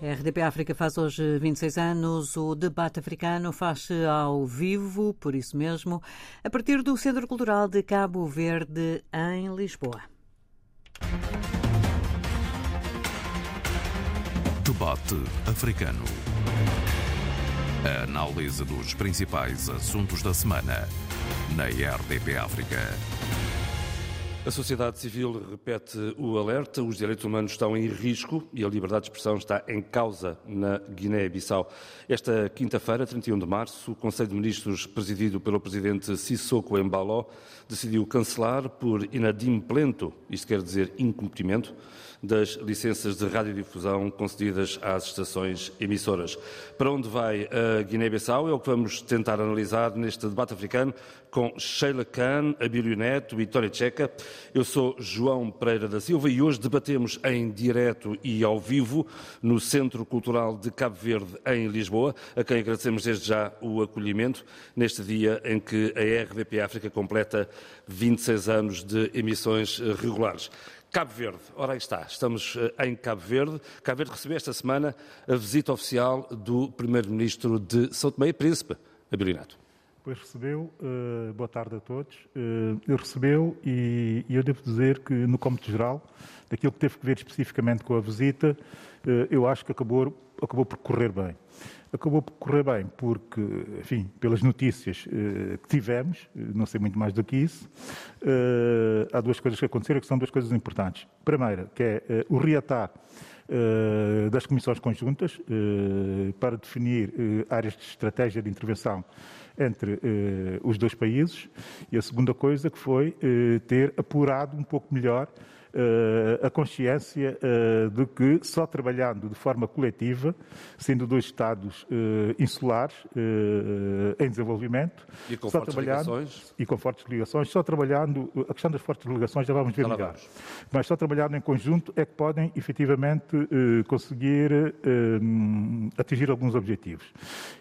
A RDP África faz hoje 26 anos. O debate africano faz-se ao vivo, por isso mesmo, a partir do Centro Cultural de Cabo Verde, em Lisboa. Debate africano. A análise dos principais assuntos da semana na RDP África. A sociedade civil repete o alerta: os direitos humanos estão em risco e a liberdade de expressão está em causa na Guiné-Bissau. Esta quinta-feira, 31 de março, o Conselho de Ministros, presidido pelo presidente Sissoko Embaló, decidiu cancelar por inadimplento, isto quer dizer incumprimento, das licenças de radiodifusão concedidas às estações emissoras. Para onde vai a Guiné-Bissau é o que vamos tentar analisar neste debate africano com Sheila Khan, Abílio Neto, Vitória Checa. Eu sou João Pereira da Silva e hoje debatemos em direto e ao vivo no Centro Cultural de Cabo Verde, em Lisboa, a quem agradecemos desde já o acolhimento neste dia em que a RDP África completa 26 anos de emissões regulares. Cabo Verde, ora aí está, estamos eh, em Cabo Verde. Cabo Verde recebeu esta semana a visita oficial do Primeiro-Ministro de São Tomé e Príncipe, Abilinato. Pois recebeu, uh, boa tarde a todos, uh, recebeu e, e, eu devo dizer que no cômputo geral, daquilo que teve que ver especificamente com a visita, uh, eu acho que acabou, acabou por correr bem. Acabou por correr bem porque, enfim, pelas notícias uh, que tivemos, não sei muito mais do que isso, uh, há duas coisas que aconteceram que são duas coisas importantes. Primeira, que é o reatar das comissões conjuntas para definir áreas de estratégia de intervenção entre os dois países. E a segunda coisa que foi ter apurado um pouco melhor a consciência uh, de que só trabalhando de forma coletiva, sendo dois Estados uh, insulares em desenvolvimento, e com só fortes trabalhando, ligações, e com fortes ligações, só trabalhando, a questão das fortes ligações já vamos ver Já melhor, vamos. mas só trabalhando em conjunto é que podem efetivamente conseguir atingir alguns objetivos.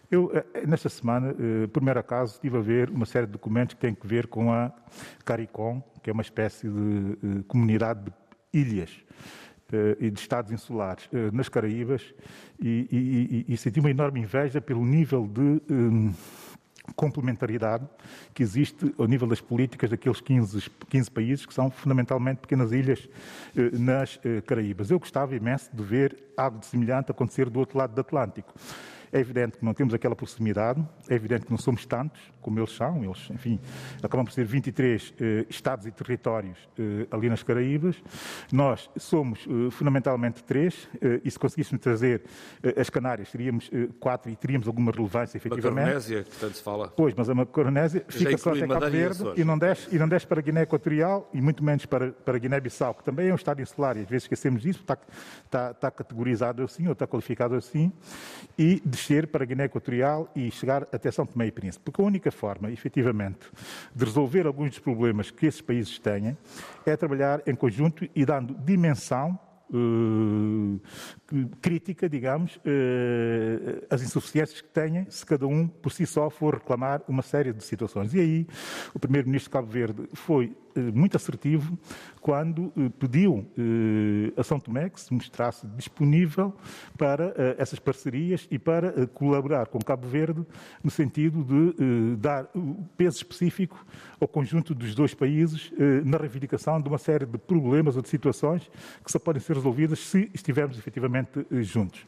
Eu, eh, nesta semana, eh, por mero acaso, estive a ver uma série de documentos que têm que ver com a CARICOM, que é uma espécie de eh, comunidade de ilhas e de estados insulares nas Caraíbas e, e- e- senti uma enorme inveja pelo nível de hum, complementariedade que existe ao nível das políticas daqueles 15, 15 países que são fundamentalmente pequenas ilhas nas Caraíbas. Eu gostava imenso de ver algo de semelhante acontecer do outro lado do Atlântico. É evidente que não temos aquela proximidade, é evidente que não somos tantos como eles são, eles, enfim, acabam por ser 23 eh, estados e territórios eh, ali nas Caraíbas. Nós somos eh, fundamentalmente três, eh, e se conseguíssemos trazer eh, as Canárias, seríamos eh, quatro e teríamos alguma relevância, efetivamente. Macaronésia, que tanto se fala. Pois, mas a Macaronésia fica só até Cabo Verde e não desce, e não desce para a Guiné Equatorial e muito menos para, para Guiné-Bissau, que também é um Estado insular e às vezes esquecemos disso, está, está, está categorizado assim ou está qualificado assim, e para a Guiné Equatorial e chegar até São Tomé e Príncipe. Porque a única forma, efetivamente, de resolver alguns dos problemas que esses países têm é trabalhar em conjunto e dando dimensão eh, crítica, digamos, as insuficiências que têm se cada um por si só for reclamar uma série de situações. E aí o Primeiro-Ministro de Cabo Verde foi muito assertivo quando eh, pediu eh, a São Tomé que se mostrasse disponível para eh, essas parcerias e para eh, colaborar com Cabo Verde no sentido de eh, dar peso específico ao conjunto dos dois países eh, na reivindicação de uma série de problemas ou de situações que só podem ser resolvidas se estivermos efetivamente eh, juntos.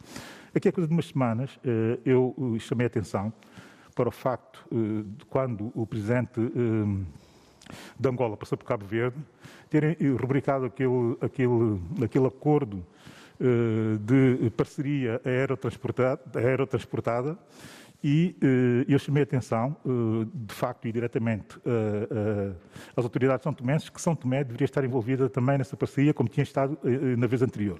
Aqui a coisa de umas semanas eh, eu eh, chamei a atenção para o facto eh, de quando o presidente eh, de Angola passou por Cabo Verde, terem eh, rubricado aquele, aquele, aquele acordo eh, de parceria aerotransportada, aerotransportada e eu chamei a atenção, eh, de facto e diretamente, às autoridades são tomenses que São Tomé deveria estar envolvida também nessa parceria, como tinha estado na vez anterior.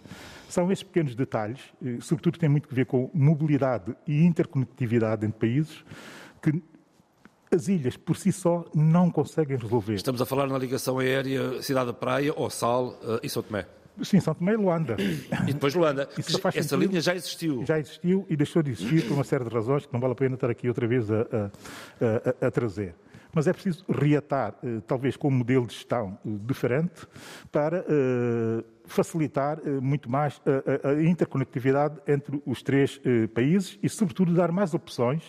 São estes pequenos detalhes, sobretudo têm muito a ver com mobilidade e interconectividade entre países, que as ilhas por si só não conseguem resolver. Estamos a falar na ligação aérea Cidade da Praia, Ossal eh, e São Tomé. Sim, São Tomé e Luanda. E depois Luanda. Essa sentido. linha já existiu. Já existiu e deixou de existir por uma série de razões que não vale a pena estar aqui outra vez a, a- a- a trazer. mas é preciso reatar, talvez com um modelo de gestão diferente, para facilitar muito mais a interconectividade entre os três países e, sobretudo, dar mais opções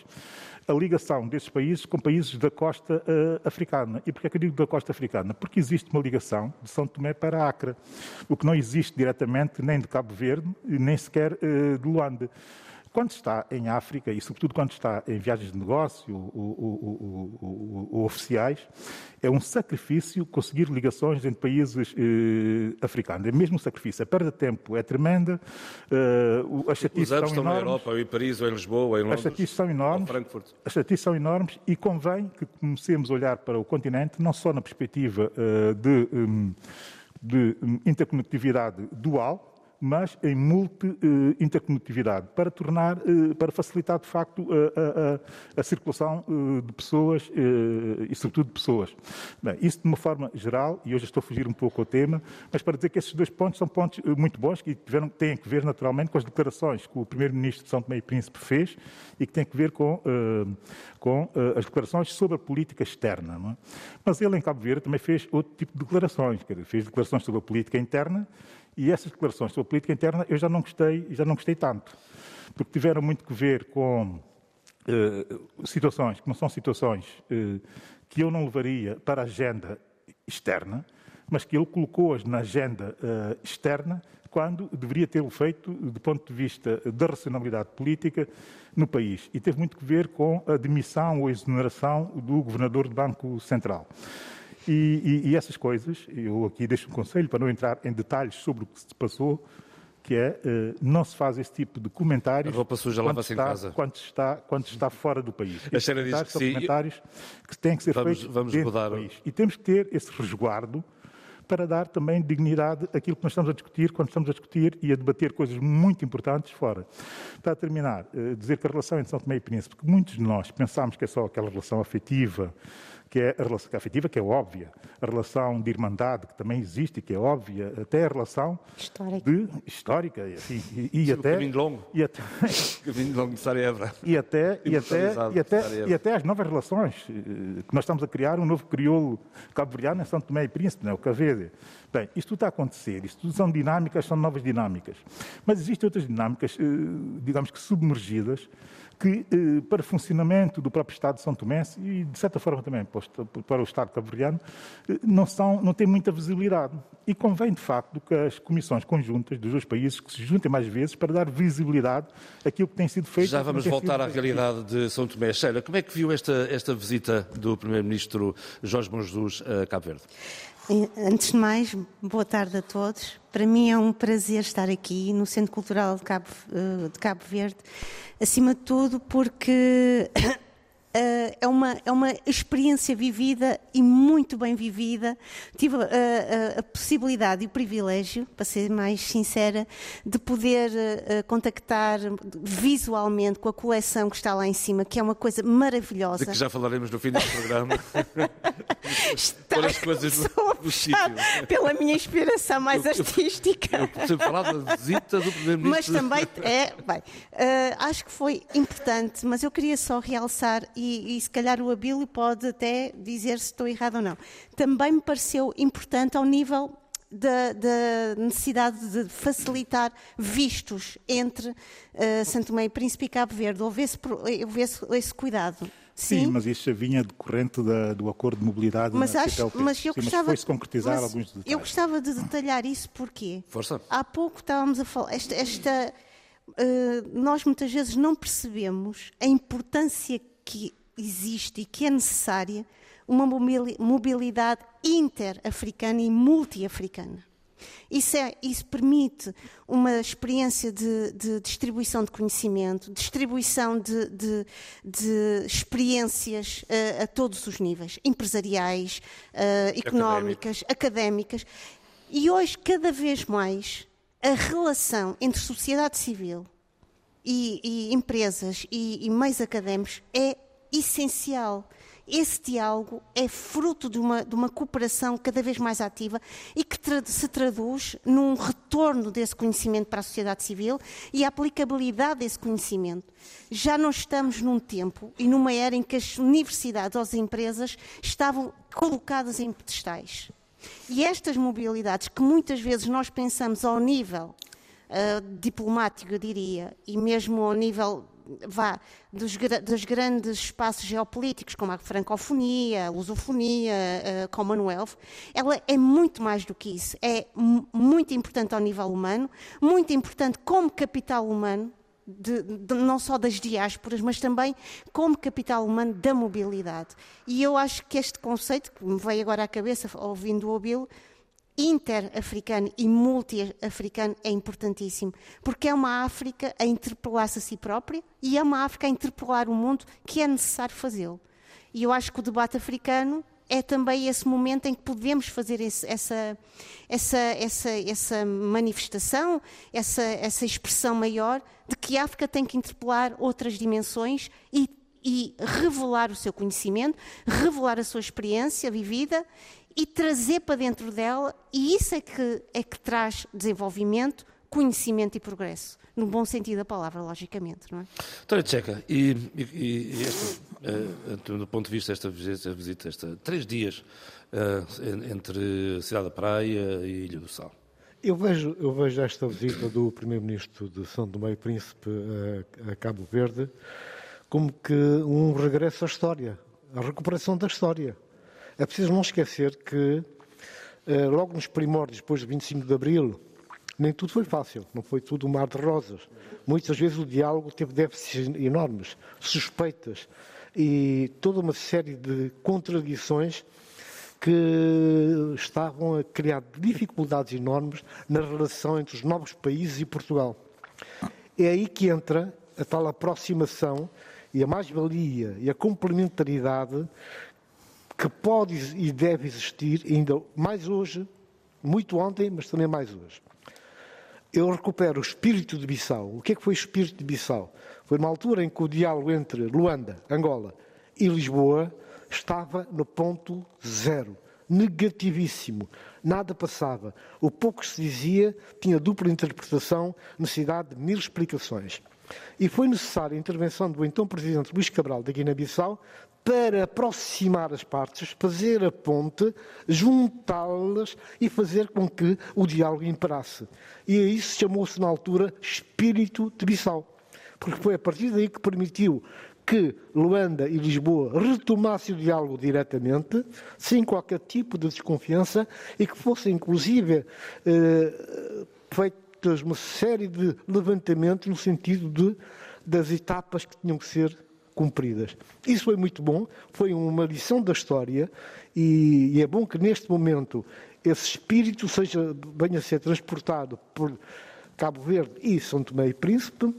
a ligação desses países com países da costa uh, africana. E porquê é que eu digo da costa africana? Porque existe uma ligação de São Tomé para Acre, o que não existe diretamente nem de Cabo Verde, nem sequer uh, de Luanda. Quando está em África, e sobretudo quando está em viagens de negócio ou, ou, ou, ou oficiais, é um sacrifício conseguir ligações entre países eh, africanos. É mesmo um sacrifício. A perda de tempo é tremenda. Uh, as Os anos estão enormes. na Europa, ou em Paris, ou em Lisboa, ou em Londres, as estatísticas são enormes, Frankfurt. As estatísticas são enormes e convém que comecemos a olhar para o continente, não só na perspectiva uh, de, um, de interconectividade dual, mas em multi-interconectividade, para tornar, eh, para facilitar de facto a, a, a circulação eh, de pessoas eh, e sobretudo de pessoas. Bem, isso de uma forma geral, e hoje estou a fugir um pouco ao tema, mas para dizer que esses dois pontos são pontos muito bons que tiveram, têm a ver naturalmente com as declarações que o Primeiro-Ministro de São Tomé e Príncipe fez e que têm a ver com, com as declarações sobre a política externa. É? Mas ele em Cabo Verde também fez outro tipo de declarações, quer dizer, fez declarações sobre a política interna e essas declarações sobre política interna eu já não gostei, já não gostei tanto, porque tiveram muito que ver com uh, situações que não são situações uh, que eu não levaria para a agenda externa, mas que ele colocou-as na agenda uh, externa quando deveria tê-lo feito do ponto de vista da racionalidade política no país. E teve muito que ver com a demissão ou exoneração do governador do Banco Central. E, e, e, essas coisas, eu aqui deixo um conselho para não entrar em detalhes sobre o que se passou, que é uh, não se faz esse tipo de comentários. A roupa suja lava-se em casa. Quando está, quando está fora do país. A Xena diz que sim. comentários que têm que ser vamos, feitos vamos dentro mudar. do país. E temos que ter esse resguardo para dar também dignidade àquilo que nós estamos a discutir, quando estamos a discutir e a debater coisas muito importantes fora. Para terminar, uh, dizer que a relação entre São Tomé e Príncipe, que muitos de nós pensamos que é só aquela relação afetiva, que é a relação afetiva, que é óbvia, a relação de irmandade, que também existe, que é óbvia, até a relação histórica, de, histórica assim, e, e, Sim, até, caminho longo, e até, caminho longo de Sarajevo. E até, e, até, e, até, e até as novas relações, eh, que nós estamos a criar um novo crioulo cabo-verdiano em São Tomé e Príncipe, não é? o Cavede. Bem, isto tudo está a acontecer, isto tudo são dinâmicas, são novas dinâmicas. Mas existem outras dinâmicas, eh, digamos que submergidas, que, eh, para funcionamento do próprio Estado de São Tomé e, de certa forma, também para o Estado cabo-verdiano, eh, não, são, não têm muita visibilidade. E convém, de facto, que as comissões conjuntas dos dois países que se juntem mais vezes para dar visibilidade àquilo que tem sido feito. Já vamos voltar à realidade de São Tomé. Sheila, como é que viu esta, esta visita do Primeiro-Ministro Jorge Bom Jesus a Cabo Verde? Antes de mais, boa tarde a todos. Para mim é um prazer estar aqui no Centro Cultural de Cabo, eh, de Cabo Verde, acima de tudo porque Uh, é, uma, é uma experiência vivida e muito bem vivida. Tive uh, uh, a possibilidade e o privilégio, para ser mais sincera, de poder contactar visualmente com a coleção que está lá em cima, que é uma coisa maravilhosa. De que já falaremos no fim deste programa. Está as coisas sítio. Pela minha inspiração mais eu, artística. Eu, eu sempre falar da visita do Primeiro-Ministro. Mas também, é, bem, acho que foi importante, mas eu queria só realçar e, e se calhar o Abílio pode até dizer se estou errado ou não. Também me pareceu importante ao nível da, da, necessidade de facilitar vistos entre uh, Santo Tomé e Príncipe e Cabo Verde. Houve esse, houve esse, esse cuidado. Sim, Sim, mas isso já vinha decorrente da, do acordo de mobilidade mas na acho, Mas eu Sim, gostava, mas concretizar mas alguns detalhes. Eu gostava de detalhar isso porque Força. há pouco estávamos a falar, esta, esta uh, nós muitas vezes não percebemos a importância que existe e que é necessária uma mobilidade interafricana e multiafricana. Isso, é, isso permite uma experiência de, de distribuição de conhecimento, distribuição de, de, de experiências uh, a todos os níveis, empresariais, uh, económicas, académicas. E hoje, cada vez mais, a relação entre sociedade civil e, e empresas e, e meios académicos é essencial. esse diálogo é fruto de uma, de uma cooperação cada vez mais ativa e que tra se traduz num retorno desse conhecimento para a sociedade civil e a aplicabilidade desse conhecimento. Já não estamos num tempo e numa era em que as universidades ou as empresas estavam colocadas em pedestais. E estas mobilidades que muitas vezes nós pensamos ao nível uh, diplomático, eu diria, e mesmo ao nível vá, dos, dos, grandes espaços geopolíticos, como a francofonia, a lusofonia, a Commonwealth, ela é muito mais do que isso. É muito importante ao nível humano, muito importante como capital humano, de, de, não só das diásporas, mas também como capital humano da mobilidade. E eu acho que este conceito, que me veio agora à cabeça ouvindo o Obilo, interafricano e multi-africano é importantíssimo, porque é uma África a interpelar-se a si própria e é uma África a interpelar o mundo que é necessário fazê-lo. E eu acho que o debate africano é também esse momento em que podemos fazer esse, essa, essa, essa, essa manifestação, essa, essa expressão maior de que a África tem que interpelar outras dimensões e, e revelar o seu conhecimento, revelar a sua experiência vivida e trazer para dentro dela, e isso é que, é que traz desenvolvimento, conhecimento e progresso. No bom sentido da palavra, logicamente. Não é? Doutora Tcheca, e, e, e este, uh, do ponto de vista desta visita, visita esta, três dias uh, entre a Cidade da Praia e Ilha do Sal? Eu vejo, eu vejo esta visita do Primeiro-Ministro de São Tomé e Príncipe a, a Cabo Verde como que um regresso à história, a recuperação da história. É preciso não esquecer que, eh, logo nos primórdios, depois de 25 de Abril, nem tudo foi fácil, não foi tudo um mar de rosas. Muitas vezes o diálogo teve déficits enormes, suspeitas e toda uma série de contradições que estavam a criar dificuldades enormes na relação entre os novos países e Portugal. É aí que entra a tal aproximação e a mais-valia e a complementaridade que pode e deve existir ainda mais hoje, muito ontem, mas também mais hoje. Eu recupero o espírito de Bissau. O que é que foi o espírito de Bissau? Foi uma altura em que o diálogo entre Luanda, Angola e Lisboa estava no ponto zero, negativíssimo. Nada passava. O pouco que se dizia tinha dupla interpretação, necessidade de mil explicações. E foi necessária a intervenção do então Presidente Luís Cabral da Guiné-Bissau para aproximar as partes, fazer a ponte, juntá-las e fazer com que o diálogo imperasse. E a isso chamou-se na altura espírito de Bissau, porque foi a partir daí que permitiu que Luanda e Lisboa retomassem o diálogo diretamente, sem qualquer tipo de desconfiança, e que fossem, inclusive, eh, feitas uma série de levantamentos no sentido de, das etapas que tinham que ser cumpridas. Isso foi muito bom, foi uma lição da história e, e é bom que neste momento esse espírito seja, venha a ser transportado por Cabo Verde e São Tomé e Príncipe,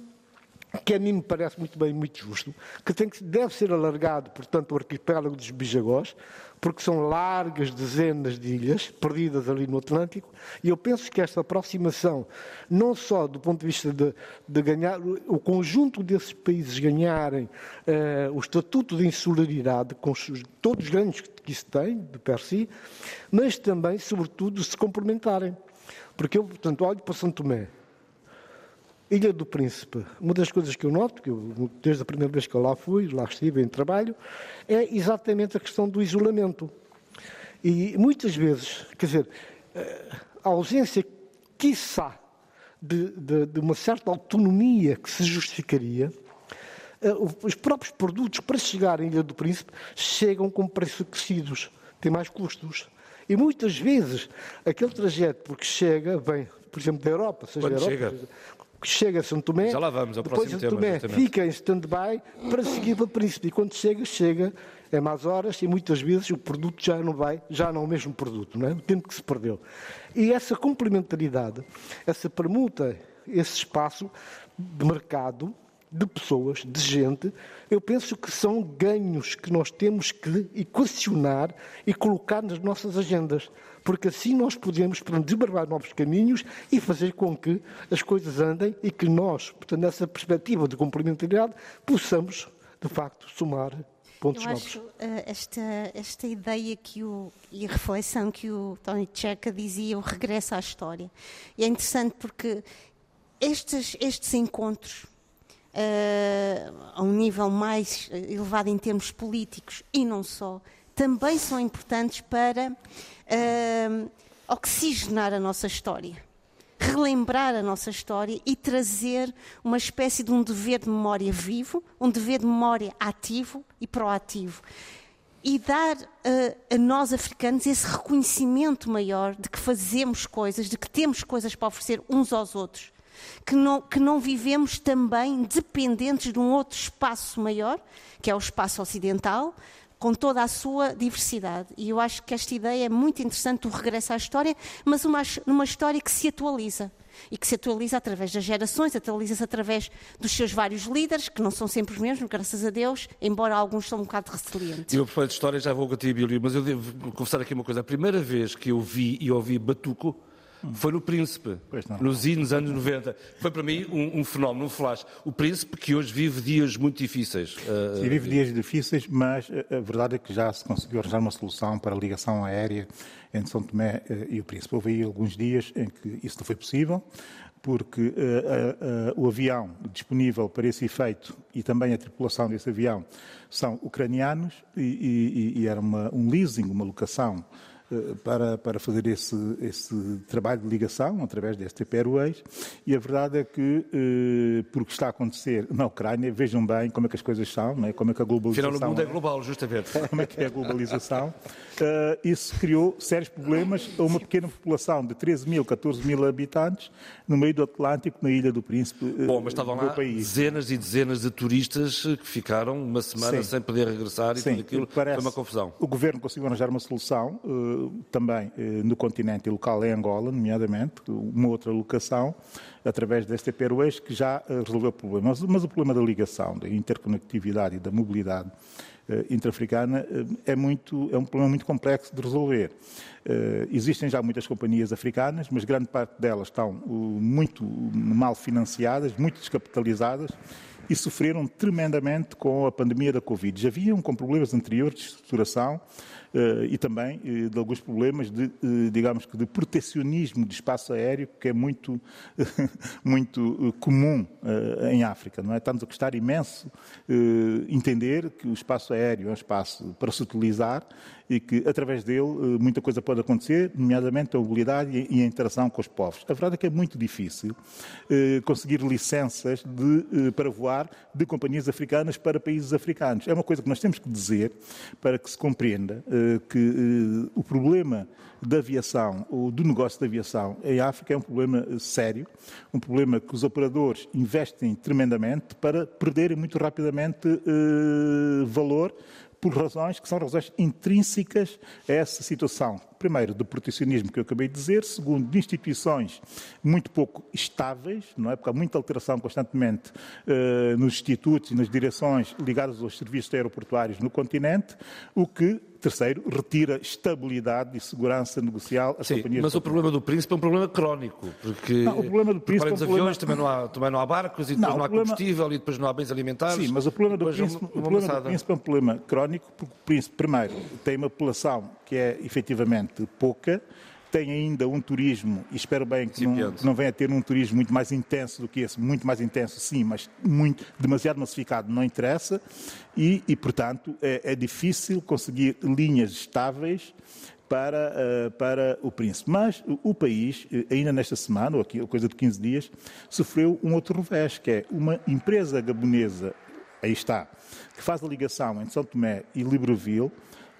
que a mim me parece muito bem, muito justo, que, tem que deve ser alargado, portanto, o arquipélago dos Bijagós, porque são largas dezenas de ilhas perdidas ali no Atlântico, e eu penso que esta aproximação, não só do ponto de vista de, de ganhar, o conjunto desses países ganharem uh, o estatuto de insularidade, com os, todos os ganhos que isso tem, de per si, mas também, sobretudo, se complementarem. Porque eu, portanto, olho para São Tomé, Ilha do Príncipe, uma das coisas que eu noto, que eu, desde a primeira vez que eu lá fui, lá estive em trabalho, é exatamente a questão do isolamento. E muitas vezes, quer dizer, eh, a ausência, quiçá, de, de, de uma certa autonomia que se justificaria, eh, os próprios produtos para chegar à Ilha do Príncipe chegam com preços acrescidos, têm mais custos. E muitas vezes aquele trajeto, porque chega, vem, por exemplo, da Europa, seja Quando da Europa, chega? Chega a São Tomé, Já lá vamos, ao depois São tema, Tomé justamente. fica em stand-by para seguir para Príncipe. E quando chega, chega é mais horas e muitas vezes o produto já não vai, já não é o mesmo produto, não é? o tempo que se perdeu. E essa complementaridade, essa permuta, esse espaço de mercado, de pessoas, de gente, eu penso que são ganhos que nós temos que equacionar e colocar nas nossas agendas, porque assim nós podemos portanto, desbravar novos caminhos e fazer com que as coisas andem e que nós, portanto, nessa perspectiva de complementaridade, possamos, de facto, somar pontos Eu novos. acho uh, esta, esta ideia que o, e a reflexão que o Tony Checa dizia, o regresso à história. E é interessante porque estes, estes encontros, uh, a um nível mais elevado em termos políticos e não só, também são importantes para uh, oxigenar a nossa história relembrar a nossa história e trazer uma espécie de um dever de memória vivo, um dever de memória ativo e proativo. E dar uh, a nós africanos esse reconhecimento maior de que fazemos coisas, de que temos coisas para oferecer uns aos outros. Que não, que não vivemos também dependentes de um outro espaço maior, que é o espaço ocidental, com toda a sua diversidade. E eu acho que esta ideia é muito interessante do regresso à história, mas uma, história que se atualiza. E que se atualiza através das gerações, atualiza-se através dos seus vários líderes, que não são sempre os mesmos, graças a Deus, embora alguns são um bocado resilientes. Eu, por de história, já vou contigo, mas eu devo confessar aqui uma coisa. A primeira vez que eu vi e ouvi Batuco, foi no Príncipe, nos nos anos 90. Foi para mim um, um, fenómeno, um flash. O Príncipe que hoje vive dias muito difíceis. Uh, Sim, vive dias difíceis, mas a verdade é que já se conseguiu arranjar uma solução para a ligação aérea entre São Tomé uh, e o Príncipe. Houve aí alguns dias em que isso não foi possível, porque uh, o avião disponível para esse efeito e também a tripulação desse avião são ucranianos e, e, e era uma, um leasing, uma locação eh, para, para fazer esse, esse trabalho de ligação através da STP Airways e a verdade é que, eh, porque está a acontecer na Ucrânia, vejam bem como é que as coisas são, é? como é que a globalização... Afinal, o mundo é global, justamente. Como é que é a globalização. Uh, isso criou sérios problemas a uma pequena população de 13 mil, 14 mil habitantes no meio do Atlântico, na Ilha do Príncipe uh, Bom, mas estavam lá país. dezenas e dezenas de turistas que ficaram uma semana Sim. sem poder regressar e Sim, tudo aquilo. Parece, foi uma confusão. O governo conseguiu arranjar uma solução uh, também eh, no continente e local em Angola, nomeadamente, uma outra locação, através da STP Airways, que já eh, resolveu o problema. Mas, o problema da ligação, da interconectividade e da mobilidade uh, intra-africana é, muito, é um problema muito complexo de resolver. Existem já muitas companhias africanas, mas grande parte delas estão muito mal financiadas, muito descapitalizadas e sofreram tremendamente com a pandemia da Covid. Já vinham com problemas anteriores de estruturação uh, e também uh, de alguns problemas de, uh, digamos que, de protecionismo de espaço aéreo, que é muito, muito comum em África. Não é? Estamos a custar imenso entender que o espaço aéreo é um espaço para se utilizar e que, através dele, muita coisa pode acontecer, nomeadamente a mobilidade e a interação com os povos. A verdade é que é muito difícil conseguir licenças de, para voar de companhias africanas para países africanos. É uma coisa que nós temos que dizer para que se compreenda eh, que eh, o problema da aviação ou do negócio da aviação em África é um problema eh, sério, um problema que os operadores investem tremendamente para perderem muito rapidamente valor por razões que são razões intrínsecas a essa situação. Primeiro, do protecionismo que eu acabei de dizer. Segundo, de instituições muito pouco estáveis, não é? Porque há muita alteração constantemente uh, nos institutos e nas direções ligadas aos serviços aeroportuários no continente, o que Terceiro, retira estabilidade e segurança negocial às Sim, companhias. Mas o problema do príncipe é um problema crónico, porque não, o problema do príncipe é um aviões também, não há, também não há barcos e depois não, não há problema... combustível e depois não há bens alimentares. Sim, mas o problema do príncipe, uma, uma o problema do príncipe é um problema crónico, porque o príncipe, primeiro, tem uma população que é efetivamente pouca, tem ainda um turismo, e espero bem que não, que não, venha a ter um turismo muito mais intenso do que esse, muito mais intenso sim, mas muito, demasiado massificado não interessa, e, e portanto é, é, difícil conseguir linhas estáveis para, uh, para o príncipe. Mas o, o, país, eh, ainda nesta semana, ou aqui, coisa de 15 dias, sofreu um outro revés, que é uma empresa gabonesa, aí está, que faz a ligação entre São Tomé e Libreville,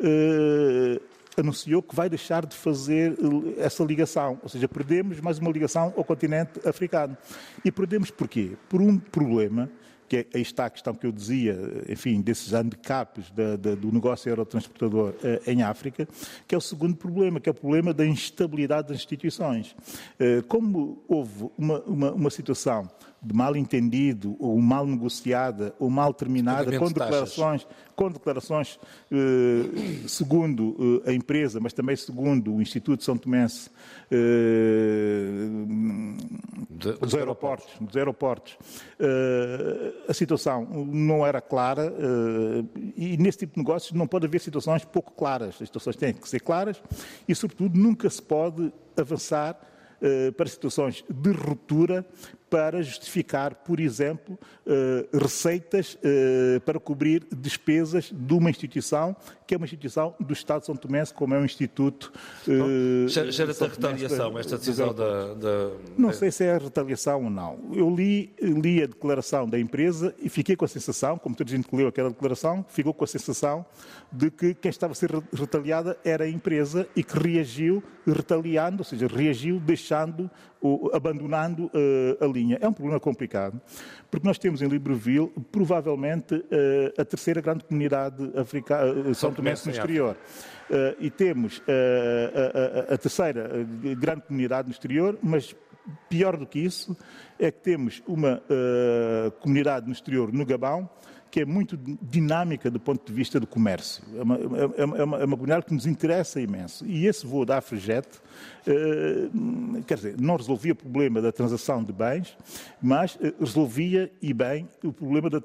uh, anunciou que vai deixar de fazer eh, essa ligação, ou seja, perdemos mais uma ligação ao continente africano. E perdemos porquê? Por um problema que é, aí está a questão que eu dizia, enfim, desses handicaps da, da, do negócio aerotransportador uh, em África, que é o segundo problema, que é o problema da instabilidade das instituições. Como houve uma, uma, uma situação mal entendido, ou mal negociada, ou mal terminada, com declarações, com declarações eh, segundo eh, a empresa, mas também segundo o Instituto São Tomense eh, de, dos, aeroportos, dos aeroportos. Eh, a situação não era clara eh, e nesse tipo de negócios não pode haver situações pouco claras. As situações têm que ser claras e, sobretudo, nunca se pode avançar eh, para situações de ruptura para justificar, por exemplo, eh, receitas eh, para cobrir despesas de uma instituição que é uma instituição do Estado de São Tomé, como é um instituto. Gera-te a retaliação esta decisão da, da, Não sei se é retaliação ou não. Eu li, li a declaração da empresa e fiquei com a sensação, como toda a gente que leu aquela declaração, ficou com a sensação de que quem estava a ser retaliada era a empresa e que reagiu retaliando, ou seja, reagiu deixando abandonando uh, a linha. É um problema complicado, porque nós temos em Libreville provavelmente uh, a terceira grande comunidade africana, uh, São Tomé no exterior. E temos a, a, a terceira grande comunidade no exterior, mas pior do que isso é que temos uma comunidade no exterior, no Gabão, que é muito dinâmica do ponto de vista do comércio. É uma, é uma, é uma comunidade que nos interessa imenso. E esse voo da Afrijet, eh, quer dizer, não resolvia o problema da transação de bens, mas eh, resolvia e bem o problema da,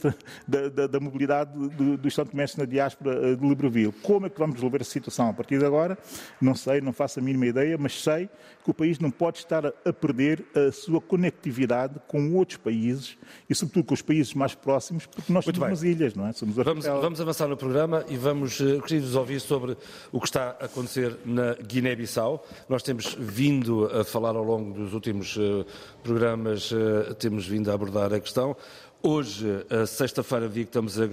da, da mobilidade do, do Estado Comércio na diáspora eh, de Libreville. Como é que vamos resolver a situação a partir de agora? Não sei, não faço a mínima ideia, mas sei que o país não pode estar a, perder a sua conectividade com outros países e, sobretudo, com os países mais próximos, porque nós Muito somos ilhas, não é? Somos vamos, vamos avançar no programa e vamos, uh, queria-vos ouvir sobre o que está a acontecer na Guiné-Bissau. Nós temos vindo a falar ao longo dos últimos uh, programas, uh, temos vindo a abordar a questão. Hoje, sexta-feira, dia que estamos, a,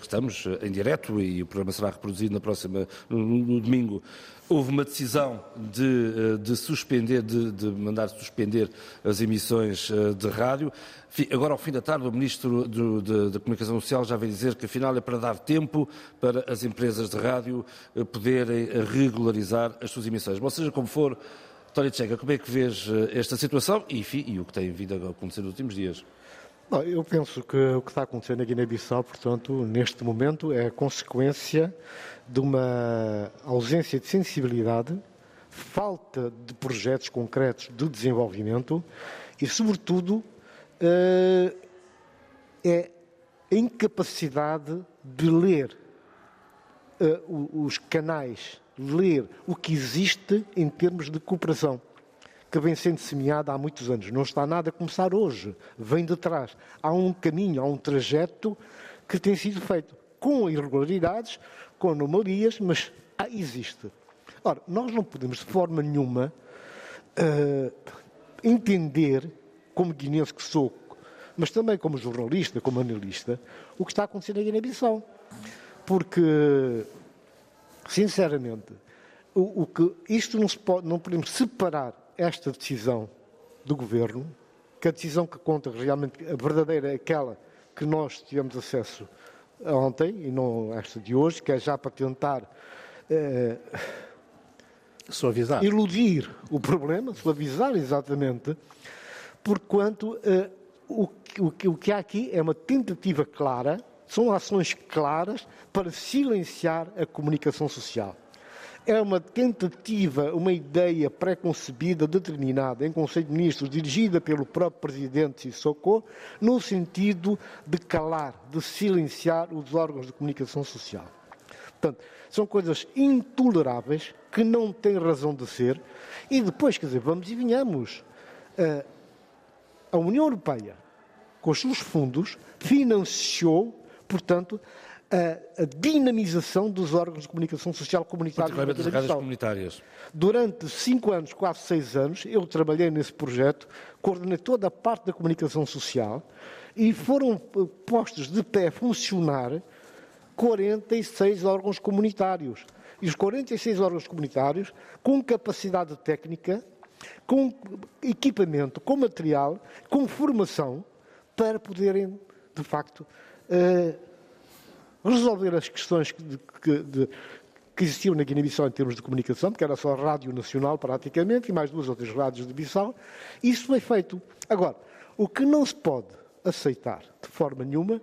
estamos em direto e o programa será reproduzido na próxima, no, no domingo, houve uma decisão de, de suspender, de, de, mandar suspender as emissões de rádio. Agora, ao fim da tarde, o Ministro da Comunicação Social já veio dizer que, afinal, é para dar tempo para as empresas de rádio eh, poderem eh, regularizar as suas emissões. Ou seja, como for, Tória Tcheca, como é que vês eh, esta situação e, enfim, e o que tem vindo a acontecer nos últimos dias? Bom, eu penso que o que está acontecendo na Guiné-Bissau, portanto, neste momento, é consequência de uma ausência de sensibilidade, falta de projetos concretos de desenvolvimento e, sobretudo, uh, é a incapacidade de ler uh, os canais, ler o que existe em termos de cooperação, que vem sendo semeada há muitos anos. Não está nada a começar hoje, vem de trás. Há um caminho, há um trajeto que tem sido feito com irregularidades, com anomalias, mas existe. Ora, nós não podemos de forma nenhuma uh, entender como guinense que sou, mas também como jornalista, como analista, o que está acontecendo na Guiné-Bissau. Porque, sinceramente, o, o, que isto não, se pode, não podemos separar esta decisão do governo, que a decisão que conta realmente, a verdadeira é aquela que nós tivemos acesso ontem e não esta de hoje, que é já para tentar eh, suavizar. iludir o problema, suavizar exatamente, porquanto uh, o, o, o que há aqui é uma tentativa clara, são ações claras para silenciar a comunicação social. É uma tentativa, uma ideia pré-concebida, determinada em Conselho de Ministros, dirigida pelo próprio Presidente Sissoko, no sentido de calar, de silenciar os órgãos de comunicação social. Portanto, são coisas intoleráveis que não têm razão de ser. E depois, quer dizer, vamos e venhamos. Uh, a União Europeia, com os seus fundos, financiou, portanto, a, a dinamização dos órgãos de comunicação social comunitários. Particularmente das rádios comunitárias. Durante cinco anos, quase seis anos, eu trabalhei nesse projeto, coordenei toda a parte da comunicação social e foram postos de pé a funcionar 46 órgãos comunitários. E os 46 órgãos comunitários, com capacidade técnica, com equipamento, com material, com formação, para poderem, de facto, uh, resolver as questões de, que existiam na Guiné-Bissau em termos de comunicação, porque era só rádio nacional praticamente, e mais duas ou três rádios de Bissau. Isso foi feito. Agora, O que não se pode aceitar de forma nenhuma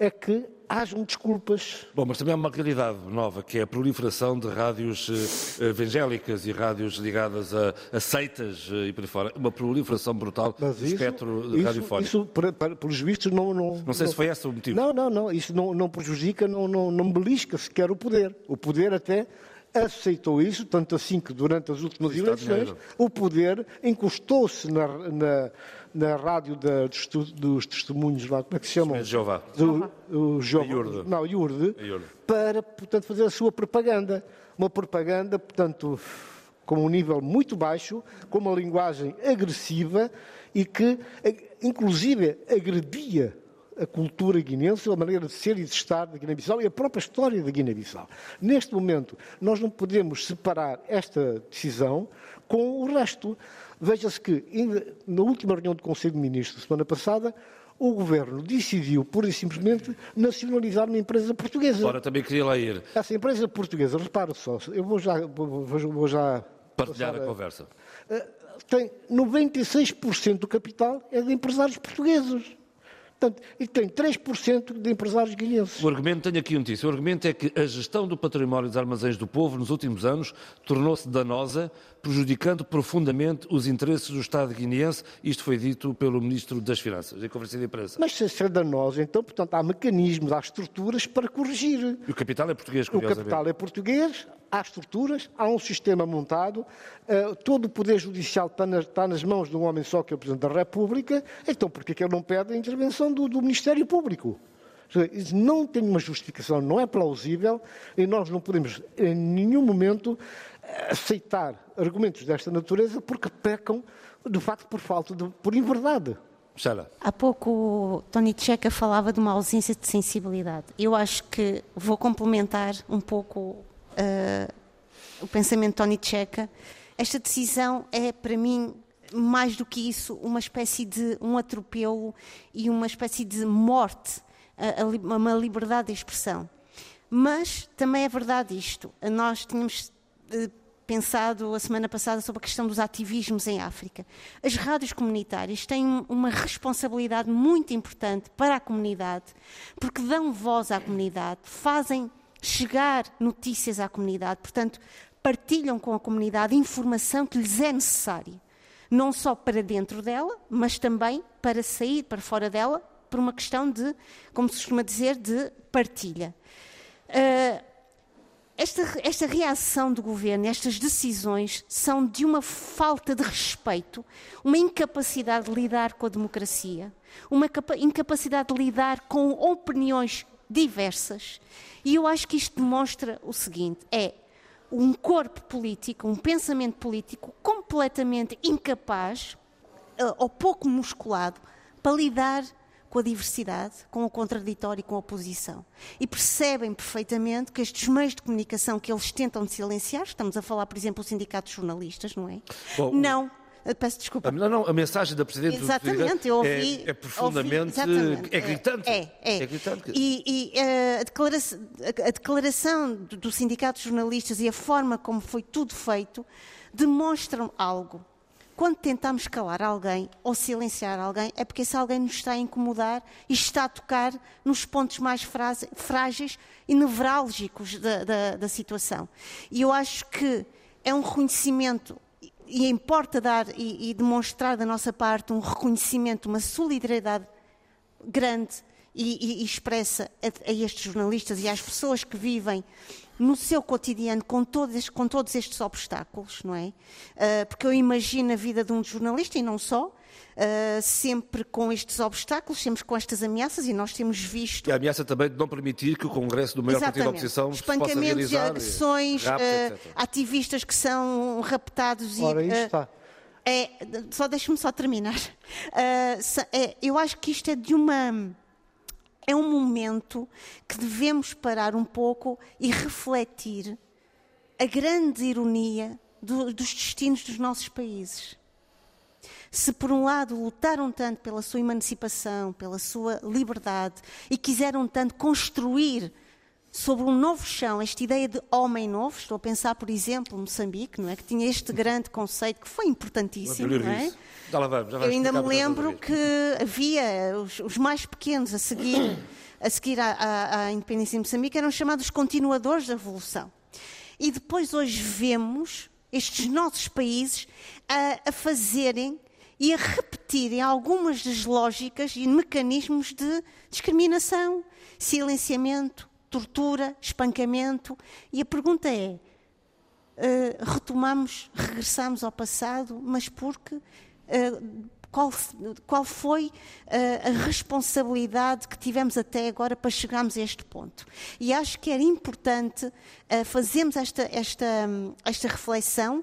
é que hajam desculpas. Bom, mas também há uma realidade nova, que é a proliferação de rádios eh, evangélicas e rádios ligadas a, a seitas eh, e por aí fora. Uma proliferação brutal Mas do isso, espectro isso, radiofónico. Isso, para, para, pelos vistos, não... Não, Não sei se foi esse o motivo. Não, não, não. Isso não, não prejudica, não, não, não belisca sequer o poder. O poder até aceitou isso, tanto assim que durante as últimas eleições o poder encostou-se na, na, na rádio da- dos, dos testemunhos lá, como é que se chamam? Jeová. Do, o Jeová. A Iurde. Não, Iurde, A Iurde. para, portanto, fazer a sua propaganda. Uma propaganda, portanto, com um nível muito baixo, com uma linguagem agressiva e que, eh, inclusive, agredia a cultura guinense, a maneira de ser e de estar da Guiné-Bissau e a própria história da Guiné-Bissau. Neste momento, nós não podemos separar esta decisão com o resto. Veja-se que, na última reunião do Conselho de Ministros, semana passada, o Governo decidiu, pura e simplesmente, nacionalizar uma empresa portuguesa. Ora, também queria lá ir Essa empresa portuguesa, repara só, eu vou já, vou, já partilhar passar a conversa. eh, tem 96% do capital é de empresários portugueses. Portanto, e tem 3% de empresários guineenses. O argumento, tenho aqui um notícia, o argumento é que a gestão do património dos armazéns do povo nos últimos anos tornou-se danosa, prejudicando profundamente os interesses do Estado guineense. Isto foi dito pelo Ministro das Finanças, em conferência de imprensa. Mas se é danoso, então, portanto, há mecanismos, há estruturas para corrigir. E o capital é português, O curiosamente. capital é português, há estruturas, há um sistema montado, eh, todo o poder judicial está, nas- está nas mãos de um homem só, que é o Presidente da República, então por que é que ele não pede a intervenção do, do Ministério Público? Isso não tem uma justificação, não é plausível e nós não podemos em nenhum momento aceitar argumentos desta natureza porque pecam, de facto, por falta de, por inverdade. Sara, Há pouco o Tony Checa falava de uma ausência de sensibilidade. Eu acho que vou complementar um pouco eh, o pensamento de Tony Checa. Esta decisão é, para mim, mais do que isso, uma espécie de um atropelo e uma espécie de morte, a, a uma liberdade de expressão. Mas também é verdade isto. Nós tínhamos eh, pensado a semana passada sobre a questão dos ativismos em África. As rádios comunitárias têm uma responsabilidade muito importante para a comunidade, porque dão voz à comunidade, fazem chegar notícias à comunidade, portanto, partilham com a comunidade informação que lhes é necessária. Não só para dentro dela, mas também para sair para fora dela, por uma questão de, como se costuma dizer, de partilha. Ah, esta, esta reação do governo, estas decisões, são de uma falta de respeito, uma incapacidade de lidar com a democracia, uma capa- incapacidade de lidar com opiniões diversas. E eu acho que isto demonstra o seguinte: é um corpo político, um pensamento político completamente incapaz eh, ou pouco musculado para lidar com a diversidade, com o contraditório e com a oposição. E percebem perfeitamente que estes meios de comunicação que eles tentam silenciar, estamos a falar, por exemplo, do Sindicato de Jornalistas, não é? Bom, não, peço desculpa. a, não, não, a mensagem da Presidente do Exatamente, eu ouvi. é, é profundamente. ouvi, é gritante. É, é. gritante. que- E, e, eh, a, declaração, a- declaração do, Sindicato de Jornalistas e a forma como foi tudo feito demonstram algo. Quando tentamos calar alguém ou silenciar alguém, é porque esse alguém nos está a incomodar e está a tocar nos pontos mais frágeis e nevrálgicos da, da- da situação. E eu acho que é um reconhecimento e- importa dar e, e demonstrar da nossa parte um reconhecimento, uma solidariedade grande e, e- expressa a, a estes jornalistas e às pessoas que vivem no seu cotidiano com todos, com todos estes obstáculos, não é? Ah, porque eu imagino a vida de um jornalista e não só, ah, sempre com estes obstáculos, sempre com estas ameaças e nós temos visto E a ameaça também de não permitir que o Congresso do maior partido da oposição se possa Espancamentos e realizar. agressões, raptos, eh, etc. ativistas que são raptados e. Ora, aí eh, está. é, só deixe-me só terminar. Eh, é, eu acho que isto é de uma. É um momento que devemos parar um pouco e refletir a grande ironia do- dos destinos dos nossos países. Se, por um lado, lutaram tanto pela sua emancipação, pela sua liberdade e quiseram tanto construir sobre um novo chão, esta ideia de homem novo. Estou a pensar, por exemplo, Moçambique, não é? que tinha este grande conceito que foi importantíssimo. Não é? Já lá vamos, já Eu ainda me lembro que havia os, os, mais pequenos a seguir, a seguir à, à, à independência de Moçambique eram chamados continuadores da revolução. E depois hoje vemos estes nossos países a, a fazerem e a repetirem algumas das lógicas e mecanismos de discriminação, silenciamento, tortura, espancamento. E a pergunta é: uh, retomamos, regressamos ao passado, mas porque. Uh, qual, qual, foi uh, a responsabilidade que tivemos até agora para chegarmos a este ponto. E acho que era importante uh, fazermos esta, esta, esta reflexão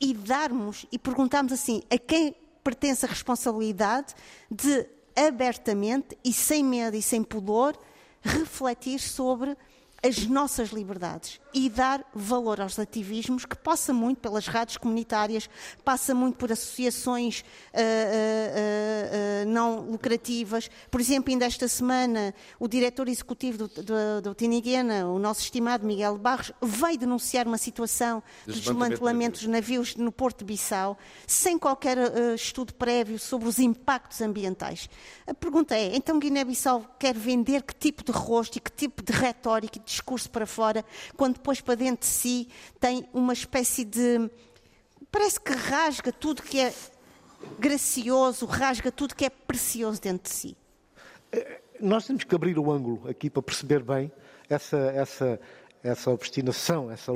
e darmos e perguntarmos assim a quem pertence a responsabilidade de abertamente e sem medo e sem pudor refletir sobre as nossas liberdades e dar valor aos ativismos, que passa muito pelas rádios comunitárias, passa muito por associações uh, uh, uh, não lucrativas. Por exemplo, ainda esta semana, o diretor executivo do, do, do Tiniguena, o nosso estimado Miguel Barros, veio denunciar uma situação de desmantelamento dos navios no Porto de Bissau, sem qualquer estudo prévio sobre os impactos ambientais. A pergunta é, então Guiné-Bissau quer vender que tipo de rosto e que tipo de retórica discurso para fora, quando depois para dentro de si tem uma espécie de. parece que rasga tudo que é gracioso, rasga tudo que é precioso dentro de si. Eh, nós temos que abrir o ângulo aqui para perceber bem essa, essa, essa obstinação, essa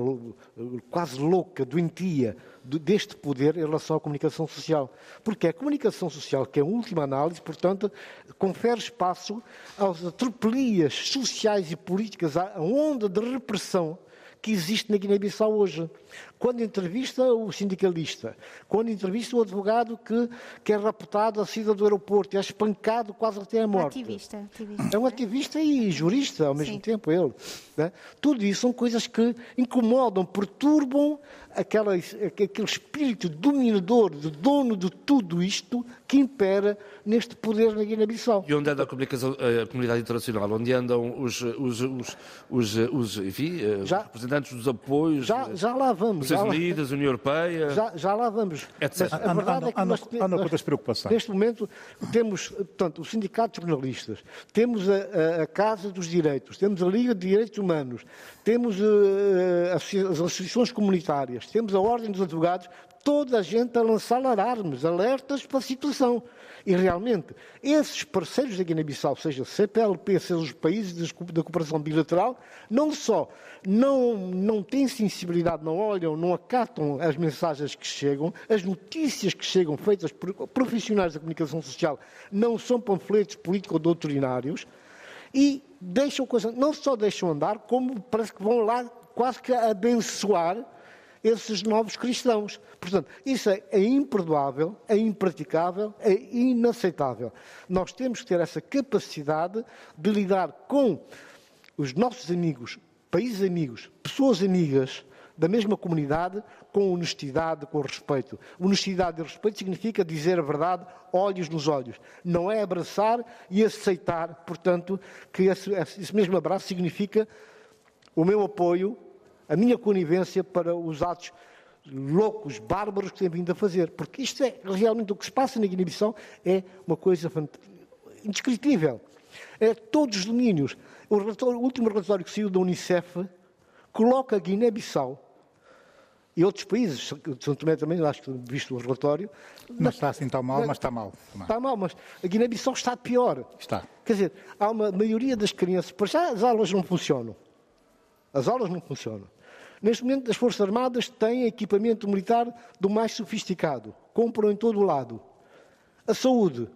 quase louca, doentia deste poder em relação à comunicação social. Porque é a comunicação social que, em última análise, portanto, confere espaço às atropelias sociais e políticas, à onda de repressão que existe na Guiné-Bissau hoje. Quando entrevista o sindicalista, quando entrevista o advogado que, que é raptado à saída do aeroporto, é espancado quase até a morte. Ativista, ativista. É um ativista e jurista ao mesmo Sim. tempo, ele. Né? Tudo isso são coisas que incomodam, perturbam aquela, aquele espírito dominador, de dono de tudo isto, que impera neste poder na Guiné-Bissau. E onde anda a, a comunidade internacional? Onde andam os, os, os, os, os enfim, eh, já, representantes dos apoios? Já, já lá vamos. Nações Unidas, União Europeia. Já, já lá vamos. Etc. Mas a verdade é que nós, nós, preocupações. neste momento temos portanto, o Sindicato de Jornalistas, temos a, a, a, Casa dos Direitos, temos a Liga de Direitos Humanos, temos uh, as associações comunitárias, temos a Ordem dos Advogados, toda a gente a lançar alarmes, alertas para a situação. E realmente, esses parceiros da Guiné-Bissau, seja CPLP, seja os países da cooperação bilateral, não só não, não têm sensibilidade, não olham, não acatam as mensagens que chegam, as notícias que chegam feitas por profissionais da comunicação social não são panfletos político-doutrinários e deixam coisa, não só deixam andar, como parece que vão lá quase que abençoar esses novos cristãos. Portanto, isso é, é imperdoável, é impraticável, é inaceitável. Nós temos que ter essa capacidade de lidar com os nossos amigos, países amigos, pessoas amigas da mesma comunidade, com honestidade, com respeito. Honestidade e respeito significa dizer a verdade, olhos nos olhos. Não é abraçar e aceitar, portanto, que esse, esse mesmo abraço significa o meu apoio, a minha conivência para os atos loucos, bárbaros que têm vindo a fazer. Porque isto é realmente o que se passa na Guiné-Bissau é uma coisa indescritível. É todos os domínios. O, relatório, o último relatório que saiu da Unicef coloca a Guiné-Bissau e outros países, São Tomé também, acho que visto o relatório. Não está assim tão mal, mas está mal. Está mal, mas a Guiné-Bissau está pior. Está. Quer dizer, há uma maioria das crianças, para já as aulas não funcionam. As aulas não funcionam. Neste momento, as Forças Armadas têm equipamento militar do mais sofisticado, compram em todo o lado. A saúde,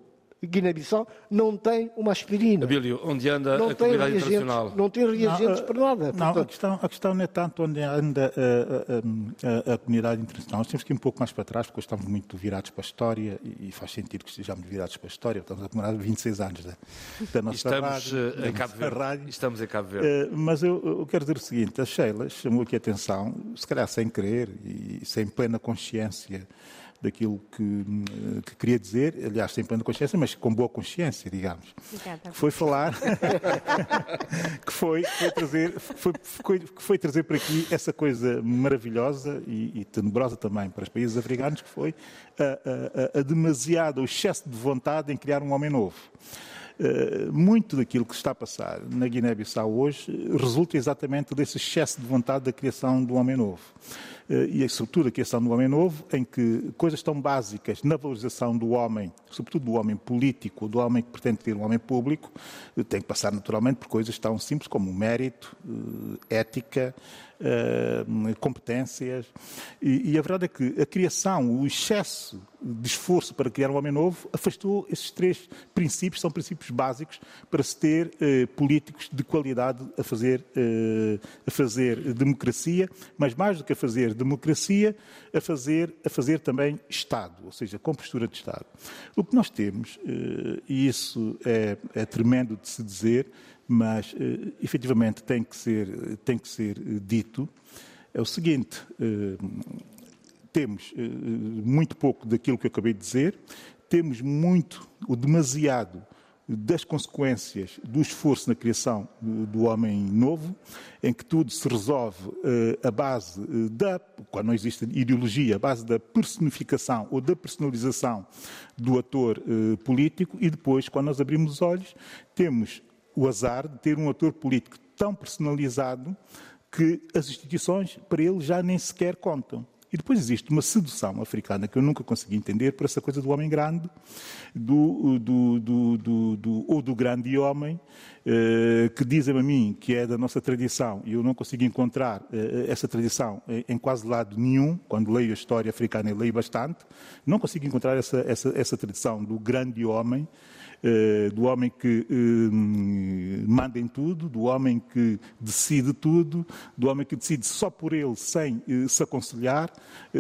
Guiné-Bissau não tem uma aspirina. Abílio, onde anda não a comunidade internacional? Não tem reagentes não, para nada. Não, a, questão, a questão não é tanto onde anda a, a, a, a, comunidade internacional. Nós temos que ir um pouco mais para trás, porque estamos muito virados para a história e, e faz sentido que estejamos virados para a história. Estamos a comemorar 26 anos da, da nossa estamos, rádio. Uh, em Cabo Verde. Rádio. Estamos em Cabo Verde. Uh, mas eu, eu, quero dizer o seguinte, a Sheila chamou aqui a atenção, se calhar sem querer e sem plena consciência daquilo que, que queria dizer, aliás, sem plena consciência, mas com boa consciência, digamos. Obrigada. Foi falar, que foi, foi trazer, foi, foi, foi, trazer para aqui essa coisa maravilhosa e, e tenebrosa também para os países africanos, que foi a, a, a demasiado, o excesso de vontade em criar um homem novo. Uh, muito daquilo que está a passar na Guiné-Bissau hoje resulta exatamente desse excesso de vontade da criação do homem novo. Eh, e, a criação do homem novo, em que coisas tão básicas na valorização do homem, sobretudo do homem político, do homem que pretende ter um homem público, eh, tem que passar naturalmente por coisas tão simples como mérito, eh, ética, competências. E, e, a verdade é que a criação, o excesso de esforço para criar um homem novo, afastou esses três princípios, são princípios básicos para se ter eh, políticos de qualidade a fazer, eh, a fazer democracia, mas mais do que a fazer democracia, a fazer, a fazer também Estado, ou seja, com postura de Estado. O que nós temos, eh, e isso é, é tremendo de se dizer, mas uh, efetivamente tem que ser, tem que ser uh, dito, é o seguinte: uh, temos muito pouco daquilo que eu acabei de dizer, temos muito, o demasiado, das consequências do esforço na criação do homem novo, em que tudo se resolve a base da, quando não existe ideologia, a base da personificação ou da personalização do ator político, e depois, quando nós abrimos os olhos, temos o azar de ter um ator político tão personalizado que as instituições, para ele, já nem sequer contam. E depois existe uma sedução africana que eu nunca consegui entender por essa coisa do homem grande, do, do, do, do ou do grande homem, eh, que dizem a mim que é da nossa tradição, e eu não consigo encontrar eh, essa tradição em quase lado nenhum, quando leio a história africana e leio bastante, não consigo encontrar essa, essa, essa tradição do grande homem, do homem que eh, manda em tudo, do homem que decide tudo, do homem que decide só por ele sem eh, se aconselhar,